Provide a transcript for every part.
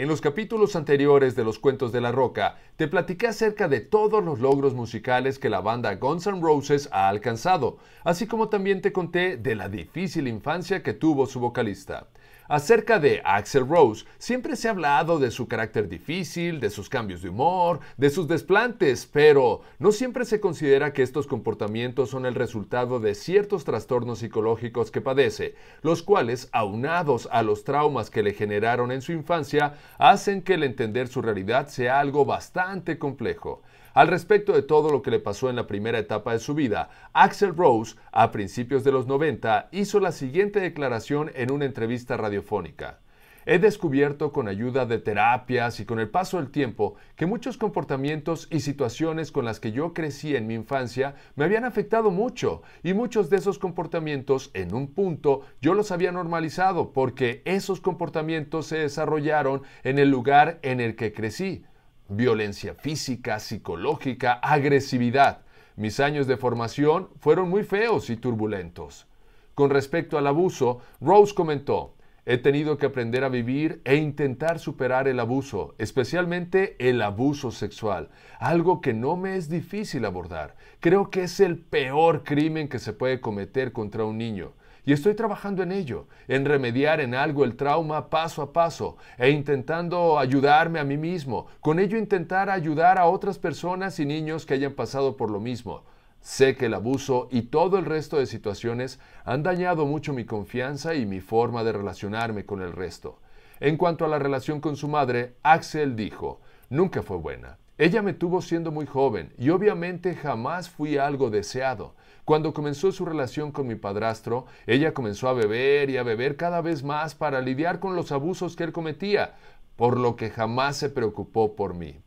En los capítulos anteriores de Los Cuentos de la Roca, te platiqué acerca de todos los logros musicales que la banda Guns N' Roses ha alcanzado, así como también te conté de la difícil infancia que tuvo su vocalista. Acerca de Axel Rose, siempre se ha hablado de su carácter difícil, de sus cambios de humor, de sus desplantes, pero no siempre se considera que estos comportamientos son el resultado de ciertos trastornos psicológicos que padece, los cuales, aunados a los traumas que le generaron en su infancia, hacen que el entender su realidad sea algo bastante complejo. Al respecto de todo lo que le pasó en la primera etapa de su vida, Axel Rose, a principios de los 90, hizo la siguiente declaración en una entrevista radiofónica. He descubierto con ayuda de terapias y con el paso del tiempo que muchos comportamientos y situaciones con las que yo crecí en mi infancia me habían afectado mucho y muchos de esos comportamientos en un punto yo los había normalizado porque esos comportamientos se desarrollaron en el lugar en el que crecí violencia física, psicológica, agresividad. Mis años de formación fueron muy feos y turbulentos. Con respecto al abuso, Rose comentó, He tenido que aprender a vivir e intentar superar el abuso, especialmente el abuso sexual, algo que no me es difícil abordar. Creo que es el peor crimen que se puede cometer contra un niño. Y estoy trabajando en ello, en remediar en algo el trauma paso a paso e intentando ayudarme a mí mismo, con ello intentar ayudar a otras personas y niños que hayan pasado por lo mismo. Sé que el abuso y todo el resto de situaciones han dañado mucho mi confianza y mi forma de relacionarme con el resto. En cuanto a la relación con su madre, Axel dijo, nunca fue buena. Ella me tuvo siendo muy joven y obviamente jamás fui algo deseado. Cuando comenzó su relación con mi padrastro, ella comenzó a beber y a beber cada vez más para lidiar con los abusos que él cometía, por lo que jamás se preocupó por mí.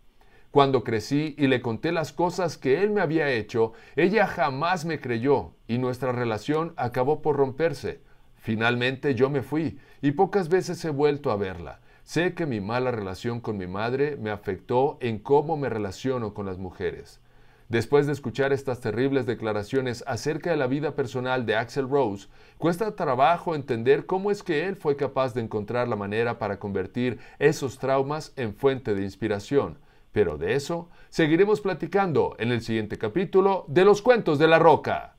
Cuando crecí y le conté las cosas que él me había hecho, ella jamás me creyó y nuestra relación acabó por romperse. Finalmente yo me fui y pocas veces he vuelto a verla. Sé que mi mala relación con mi madre me afectó en cómo me relaciono con las mujeres. Después de escuchar estas terribles declaraciones acerca de la vida personal de Axel Rose, cuesta trabajo entender cómo es que él fue capaz de encontrar la manera para convertir esos traumas en fuente de inspiración. Pero de eso seguiremos platicando en el siguiente capítulo de Los Cuentos de la Roca.